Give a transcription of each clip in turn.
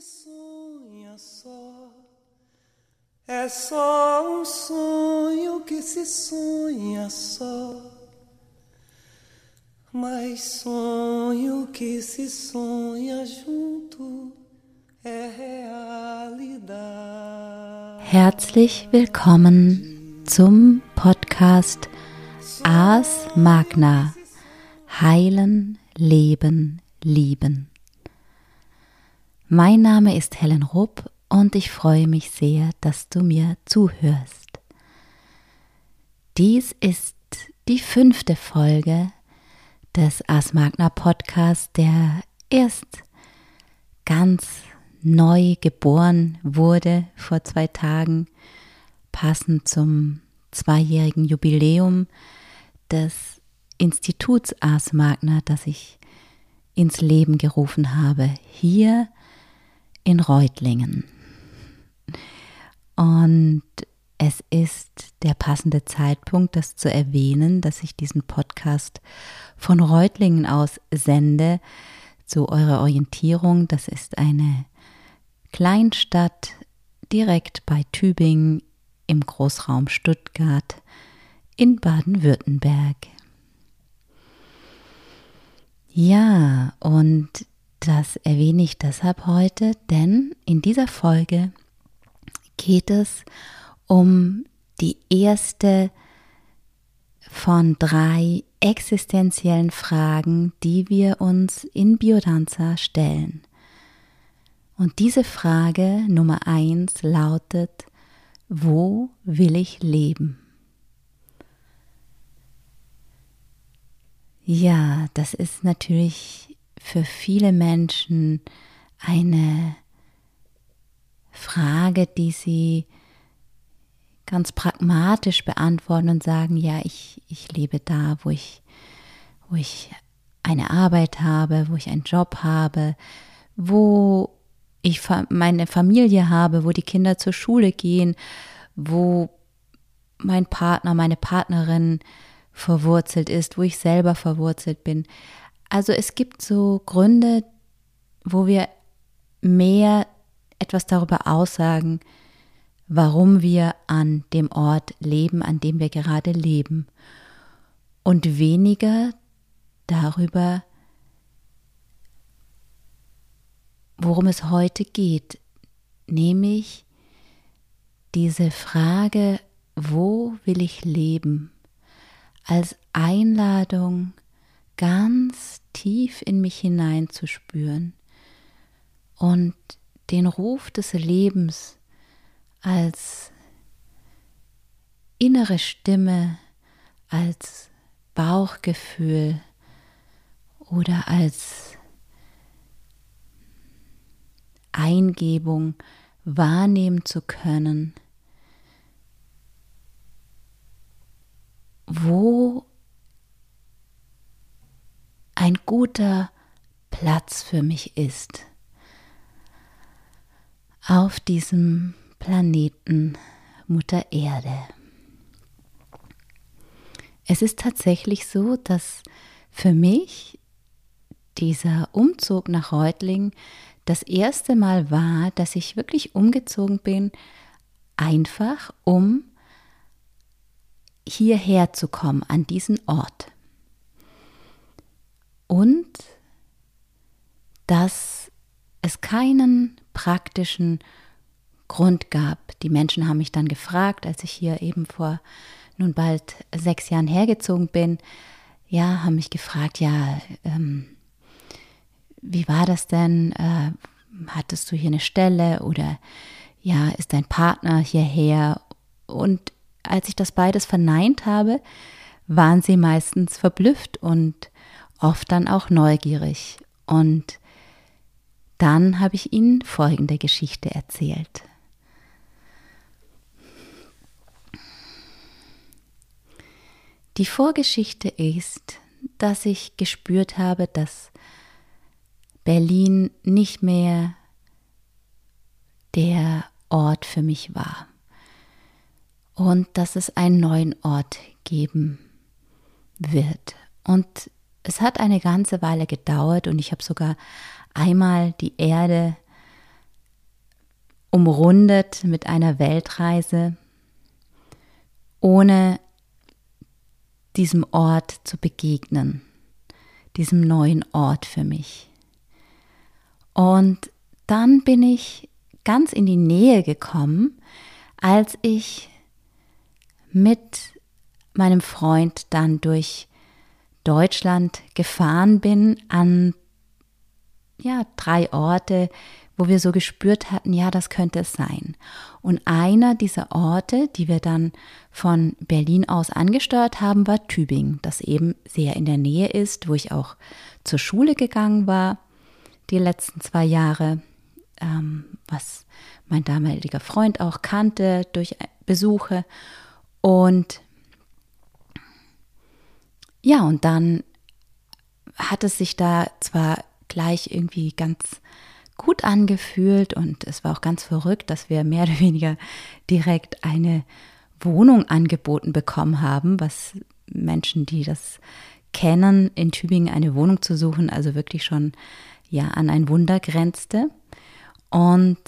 se sonha só. É só um sonho que se sonha só. Mas sonho que se sonha junto é realidade. Herzlich willkommen zum Podcast Ars Magna Heilen, Leben, Lieben. Mein Name ist Helen Rupp und ich freue mich sehr, dass du mir zuhörst. Dies ist die fünfte Folge des Ars Magna Podcasts, der erst ganz neu geboren wurde vor zwei Tagen, passend zum zweijährigen Jubiläum des Instituts Ars Magna, das ich ins Leben gerufen habe, hier in Reutlingen. Und es ist der passende Zeitpunkt, das zu erwähnen, dass ich diesen Podcast von Reutlingen aus sende. Zu eurer Orientierung, das ist eine Kleinstadt direkt bei Tübingen im Großraum Stuttgart in Baden-Württemberg. Ja, und das erwähne ich deshalb heute, denn in dieser Folge geht es um die erste von drei existenziellen Fragen, die wir uns in Biodanza stellen. Und diese Frage Nummer eins lautet, wo will ich leben? Ja, das ist natürlich für viele Menschen eine Frage, die sie ganz pragmatisch beantworten und sagen, ja, ich, ich lebe da, wo ich, wo ich eine Arbeit habe, wo ich einen Job habe, wo ich meine Familie habe, wo die Kinder zur Schule gehen, wo mein Partner, meine Partnerin verwurzelt ist, wo ich selber verwurzelt bin. Also es gibt so Gründe, wo wir mehr etwas darüber aussagen, warum wir an dem Ort leben, an dem wir gerade leben. Und weniger darüber, worum es heute geht, nämlich diese Frage, wo will ich leben, als Einladung ganz tief in mich hineinzuspüren und den Ruf des Lebens als innere Stimme, als Bauchgefühl oder als Eingebung wahrnehmen zu können, wo ein guter Platz für mich ist auf diesem Planeten Mutter Erde. Es ist tatsächlich so, dass für mich dieser Umzug nach Reutling das erste Mal war, dass ich wirklich umgezogen bin, einfach um hierher zu kommen, an diesen Ort und dass es keinen praktischen Grund gab. Die Menschen haben mich dann gefragt, als ich hier eben vor nun bald sechs Jahren hergezogen bin, ja, haben mich gefragt, ja, ähm, wie war das denn? Äh, hattest du hier eine Stelle oder ja, ist dein Partner hierher? Und als ich das beides verneint habe, waren sie meistens verblüfft und oft dann auch neugierig. Und dann habe ich ihnen folgende Geschichte erzählt. Die Vorgeschichte ist, dass ich gespürt habe, dass Berlin nicht mehr der Ort für mich war und dass es einen neuen Ort geben wird. Und es hat eine ganze Weile gedauert und ich habe sogar einmal die Erde umrundet mit einer Weltreise, ohne diesem Ort zu begegnen, diesem neuen Ort für mich. Und dann bin ich ganz in die Nähe gekommen, als ich mit meinem Freund dann durch Deutschland gefahren bin an ja, drei Orte, wo wir so gespürt hatten, ja, das könnte es sein. Und einer dieser Orte, die wir dann von Berlin aus angesteuert haben, war Tübingen, das eben sehr in der Nähe ist, wo ich auch zur Schule gegangen war, die letzten zwei Jahre, ähm, was mein damaliger Freund auch kannte durch Besuche. Und ja, und dann hat es sich da zwar gleich irgendwie ganz gut angefühlt und es war auch ganz verrückt, dass wir mehr oder weniger direkt eine Wohnung angeboten bekommen haben, was Menschen, die das kennen, in Tübingen eine Wohnung zu suchen, also wirklich schon ja an ein Wunder grenzte. Und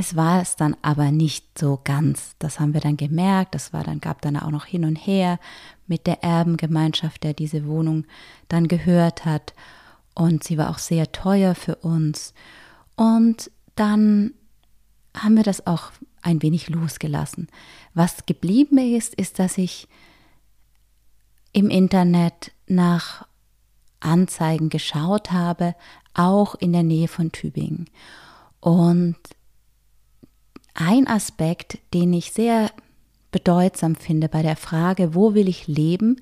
es war es dann aber nicht so ganz. Das haben wir dann gemerkt. Das war dann, gab dann auch noch hin und her mit der Erbengemeinschaft, der diese Wohnung dann gehört hat. Und sie war auch sehr teuer für uns. Und dann haben wir das auch ein wenig losgelassen. Was geblieben ist, ist, dass ich im Internet nach Anzeigen geschaut habe, auch in der Nähe von Tübingen. Und ein Aspekt, den ich sehr bedeutsam finde bei der Frage, wo will ich leben,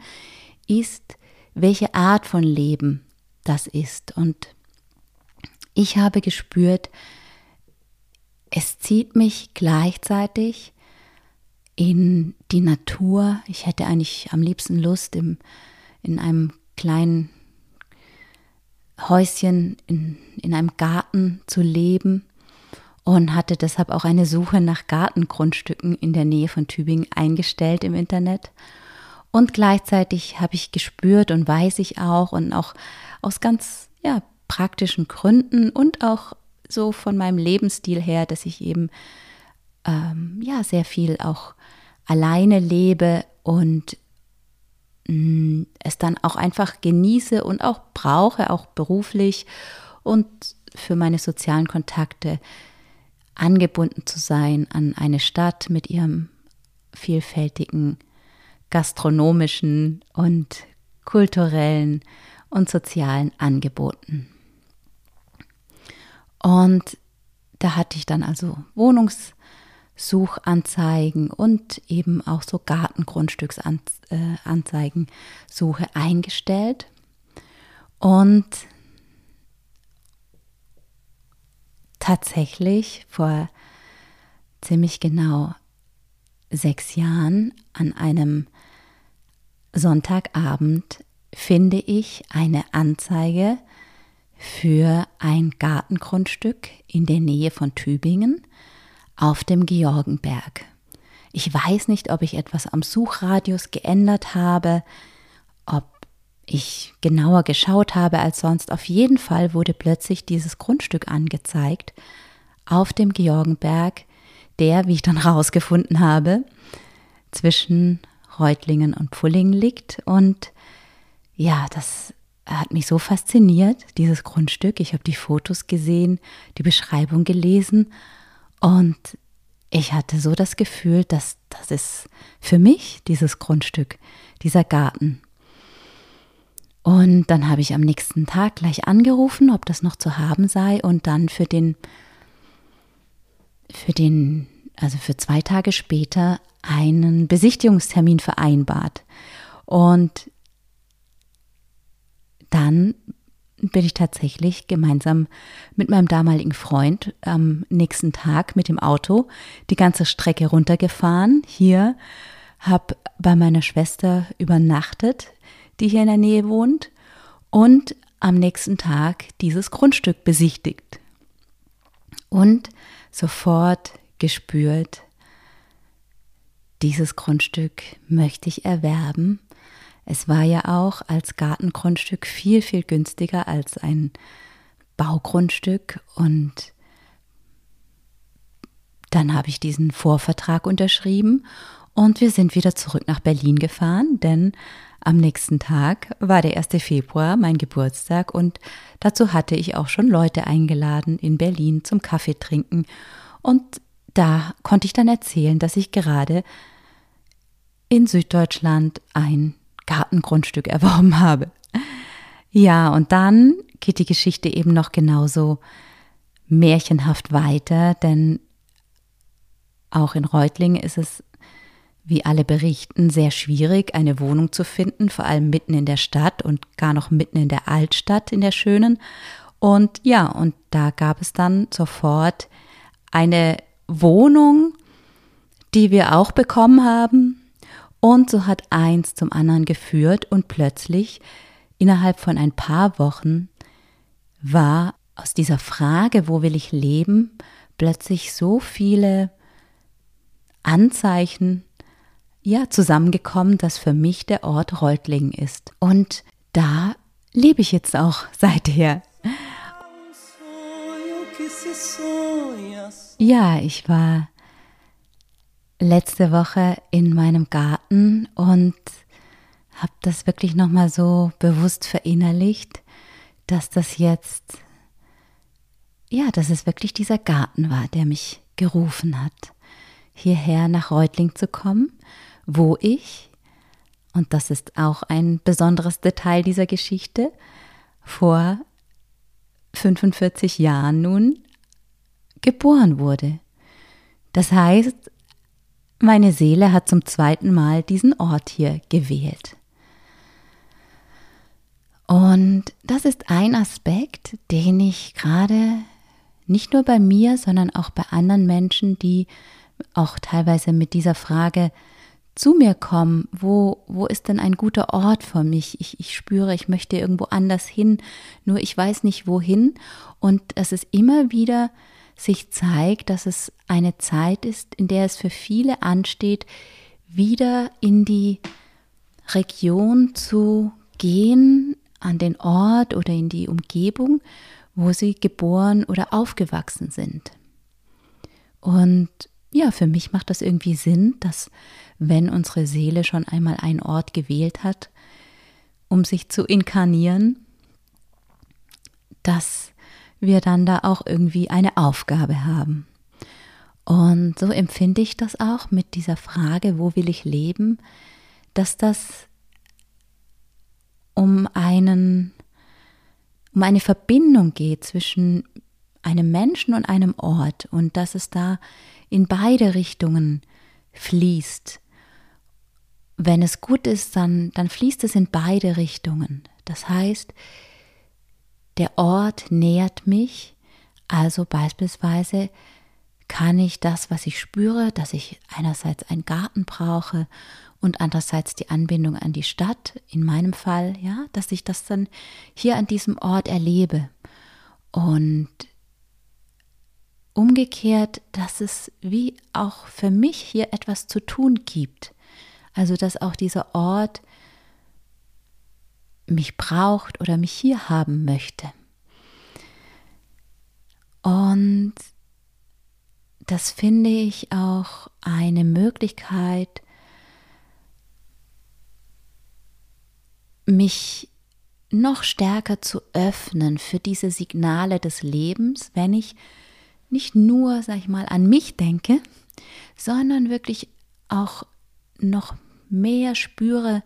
ist, welche Art von Leben das ist. Und ich habe gespürt, es zieht mich gleichzeitig in die Natur. Ich hätte eigentlich am liebsten Lust, im, in einem kleinen Häuschen, in, in einem Garten zu leben und hatte deshalb auch eine Suche nach Gartengrundstücken in der Nähe von Tübingen eingestellt im Internet. Und gleichzeitig habe ich gespürt und weiß ich auch und auch aus ganz ja, praktischen Gründen und auch so von meinem Lebensstil her, dass ich eben ähm, ja sehr viel auch alleine lebe und mh, mm, es dann auch einfach genieße und auch brauche, auch beruflich und für meine sozialen Kontakte angebunden zu sein an eine Stadt mit ihrem vielfältigen gastronomischen und kulturellen und sozialen Angeboten. Und da hatte ich dann also Wohnungssuchanzeigen und eben auch so Gartengrundstücksanzeigensuche eingestellt. Und tatsächlich vor ziemlich genau sechs Jahren an einem Sonntagabend finde ich eine Anzeige für ein Gartengrundstück in der Nähe von Tübingen auf dem Georgenberg. Ich weiß nicht, ob ich etwas am Suchradius geändert habe, ich genauer geschaut habe als sonst. Auf jeden Fall wurde plötzlich dieses Grundstück angezeigt auf dem Georgenberg, der, wie ich dann rausgefunden habe, zwischen Reutlingen und Pfullingen liegt. Und ja, das hat mich so fasziniert, dieses Grundstück. Ich habe die Fotos gesehen, die Beschreibung gelesen und ich hatte so das Gefühl, dass das ist für mich dieses Grundstück, dieser Garten. Und dann habe ich am nächsten Tag gleich angerufen, ob das noch zu haben sei und dann für den, für den, also für zwei Tage später einen Besichtigungstermin vereinbart. Und dann bin ich tatsächlich gemeinsam mit meinem damaligen Freund am nächsten Tag mit dem Auto die ganze Strecke runtergefahren. Hier habe bei meiner Schwester übernachtet die hier in der Nähe wohnt, und am nächsten Tag dieses Grundstück besichtigt. Und sofort gespürt, dieses Grundstück möchte ich erwerben. Es war ja auch als Gartengrundstück viel, viel günstiger als ein Baugrundstück und dann habe ich diesen Vorvertrag unterschrieben und wir sind wieder zurück nach Berlin gefahren, denn am nächsten Tag war der 1. Februar, mein Geburtstag, und dazu hatte ich auch schon Leute eingeladen in Berlin zum Kaffee trinken. Und da konnte ich dann erzählen, dass ich gerade in Süddeutschland ein Gartengrundstück erworben habe. Ja, und dann geht die Geschichte eben noch genauso märchenhaft weiter, denn auch in Reutlingen ist es, wie alle berichten, sehr schwierig, eine Wohnung zu finden, vor allem mitten in der Stadt und gar noch mitten in der Altstadt, in der schönen. Und ja, und da gab es dann sofort eine Wohnung, die wir auch bekommen haben. Und so hat eins zum anderen geführt und plötzlich, innerhalb von ein paar Wochen, war aus dieser Frage, wo will ich leben, plötzlich so viele Anzeichen ja zusammengekommen, dass für mich der Ort Reutlingen ist. Und da lebe ich jetzt auch seither. Ja, ich war letzte Woche in meinem Garten und habe das wirklich noch mal so bewusst verinnerlicht, dass das jetzt ja, dass es wirklich dieser Garten war, der mich gerufen hat, hierher nach Reutling zu kommen, wo ich, und das ist auch ein besonderes Detail dieser Geschichte, vor 45 Jahren nun geboren wurde. Das heißt, meine Seele hat zum zweiten Mal diesen Ort hier gewählt. Und das ist ein Aspekt, den ich gerade nicht nur bei mir, sondern auch bei anderen Menschen, die auch teilweise mit dieser Frage zu mir kommen, wo, wo ist denn ein guter Ort für mich? Ich, ich spüre, ich möchte irgendwo anders hin, nur ich weiß nicht wohin. Und dass es immer wieder sich zeigt, dass es eine Zeit ist, in der es für viele ansteht, wieder in die Region zu gehen, an den Ort oder in die Umgebung, wo sie geboren oder aufgewachsen sind. Und ja, für mich macht das irgendwie Sinn, dass wenn unsere Seele schon einmal einen Ort gewählt hat, um sich zu inkarnieren, dass wir dann da auch irgendwie eine Aufgabe haben. Und so empfinde ich das auch mit dieser Frage, wo will ich leben, dass das um einen um eine Verbindung geht zwischen einem Menschen und einem Ort und dass es da in beide Richtungen fließt. Wenn es gut ist, dann, dann fließt es in beide Richtungen. Das heißt, der Ort nährt mich, also beispielsweise kann ich das, was ich spüre, dass ich einerseits einen Garten brauche und andererseits die Anbindung an die Stadt, in meinem Fall, ja, dass ich das dann hier an diesem Ort erlebe. Und umgekehrt, dass es wie auch für mich hier etwas zu tun gibt. Also, dass auch dieser Ort mich braucht oder mich hier haben möchte. Und das finde ich auch eine Möglichkeit, mich noch stärker zu öffnen für diese Signale des Lebens, wenn ich nicht nur, sag ich mal, an mich denke, sondern wirklich auch noch mehr spüre,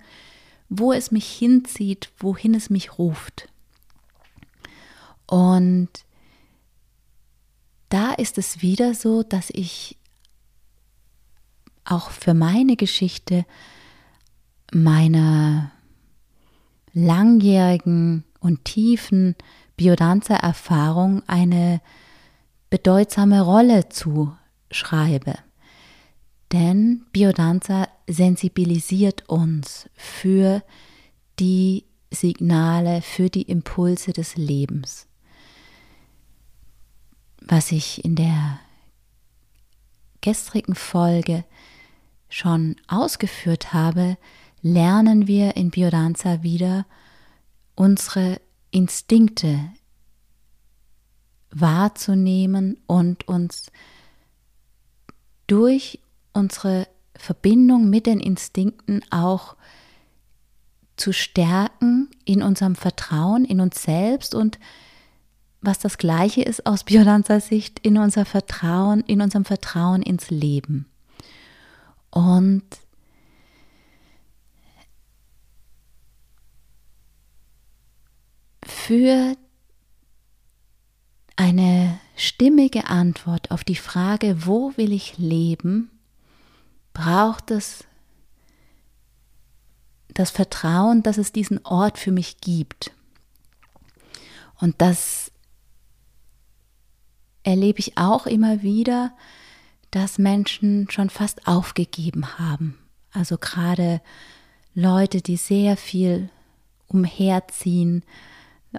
wo es mich hinzieht, wohin es mich ruft. Und da ist es wieder so, dass ich auch für meine Geschichte meiner langjährigen und tiefen Biodanza-Erfahrung eine bedeutsame Rolle zuschreibe. Denn Biodanza sensibilisiert uns für die Signale, für die Impulse des Lebens. Was ich in der gestrigen Folge schon ausgeführt habe, lernen wir in Biodanza wieder unsere Instinkte wahrzunehmen und uns durch unsere Verbindung mit den Instinkten auch zu stärken in unserem Vertrauen in uns selbst und was das gleiche ist aus Biodanzer Sicht in unser Vertrauen, in unserem Vertrauen ins Leben. Und für eine stimmige Antwort auf die Frage, wo will ich leben, braucht es das Vertrauen, dass es diesen Ort für mich gibt. Und das erlebe ich auch immer wieder, dass Menschen schon fast aufgegeben haben. Also gerade Leute, die sehr viel umherziehen,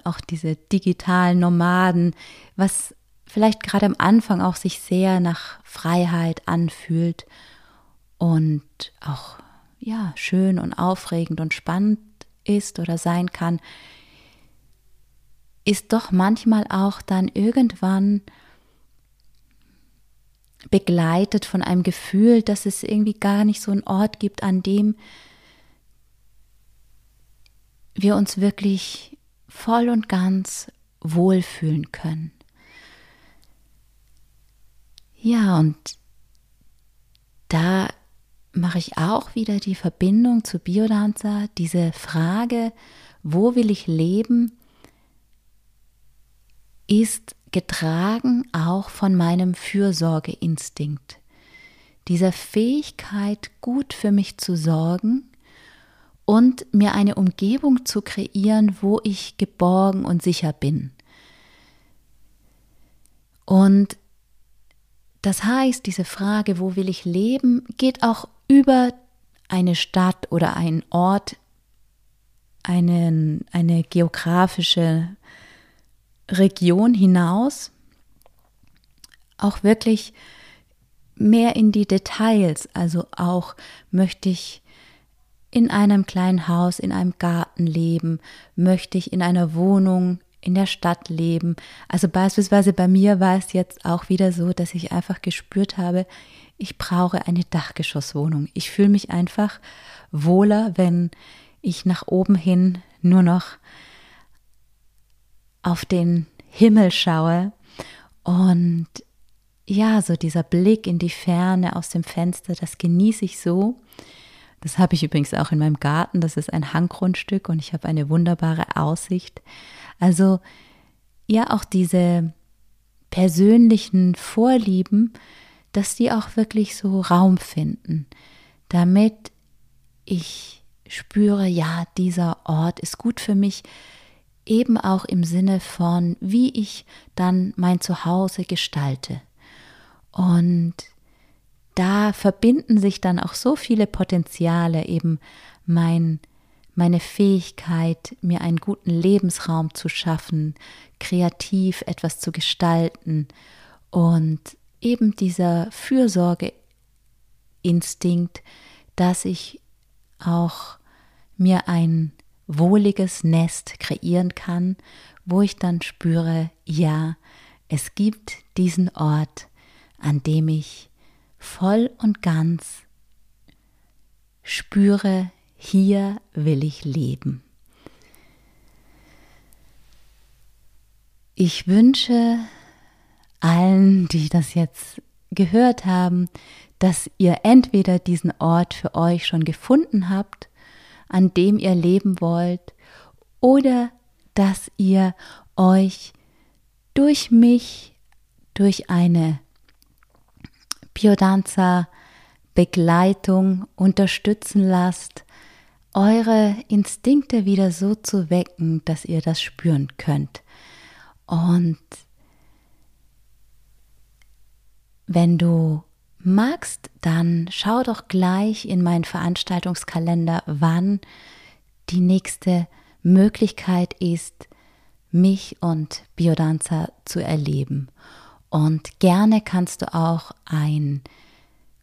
auch diese digitalen Nomaden, was vielleicht gerade am Anfang auch sich sehr nach Freiheit anfühlt und auch ja schön und aufregend und spannend ist oder sein kann, ist doch manchmal auch dann irgendwann begleitet von einem Gefühl, dass es irgendwie gar nicht so einen Ort gibt, an dem wir uns wirklich voll und ganz wohlfühlen können. Ja, und da mache ich auch wieder die Verbindung zu Biodanza, diese Frage, wo will ich leben, ist getragen auch von meinem Fürsorgeinstinkt, dieser Fähigkeit, gut für mich zu sorgen und mir eine Umgebung zu kreieren, wo ich geborgen und sicher bin. Und das heißt, diese Frage, wo will ich leben, geht auch über eine Stadt oder einen Ort, einen, eine geografische Region hinaus, auch wirklich mehr in die Details. Also auch möchte ich in einem kleinen Haus, in einem Garten leben, möchte ich in einer Wohnung in der Stadt leben. Also beispielsweise bei mir war es jetzt auch wieder so, dass ich einfach gespürt habe, ich brauche eine Dachgeschosswohnung. Ich fühle mich einfach wohler, wenn ich nach oben hin nur noch auf den Himmel schaue und ja, so dieser Blick in die Ferne aus dem Fenster, das genieße ich so. Das habe ich übrigens auch in meinem Garten, das ist ein Hanggrundstück und ich habe eine wunderbare Aussicht. Also ja, auch diese persönlichen Vorlieben, dass die auch wirklich so Raum finden, damit ich spüre, ja, dieser Ort ist gut für mich, eben auch im Sinne von, wie ich dann mein Zuhause gestalte. Und da verbinden sich dann auch so viele Potenziale, eben mein meine Fähigkeit, mir einen guten Lebensraum zu schaffen, kreativ etwas zu gestalten und eben dieser Fürsorgeinstinkt, dass ich auch mir ein wohliges Nest kreieren kann, wo ich dann spüre, ja, es gibt diesen Ort, an dem ich voll und ganz spüre, hier will ich leben. Ich wünsche allen, die das jetzt gehört haben, dass ihr entweder diesen Ort für euch schon gefunden habt, an dem ihr leben wollt, oder dass ihr euch durch mich, durch eine Biodanza Begleitung unterstützen lasst, eure Instinkte wieder so zu wecken, dass ihr das spüren könnt. Und wenn du magst, dann schau doch gleich in meinen Veranstaltungskalender, wann die nächste Möglichkeit ist, mich und Biodanza zu erleben. Und gerne kannst du auch ein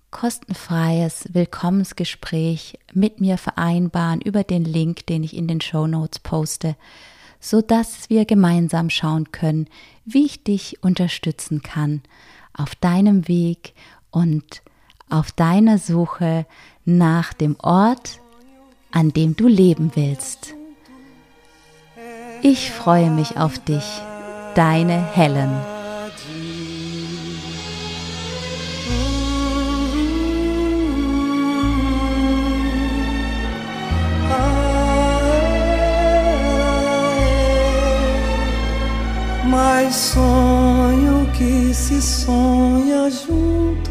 kostenfreies Willkommensgespräch mit mir vereinbaren über den Link, den ich in den Show Notes poste, so dass wir gemeinsam schauen können, wie ich dich unterstützen kann auf deinem Weg und auf deiner Suche nach dem Ort, an dem du leben willst. Ich freue mich auf dich, deine Helen. mais sonho que se sonha junto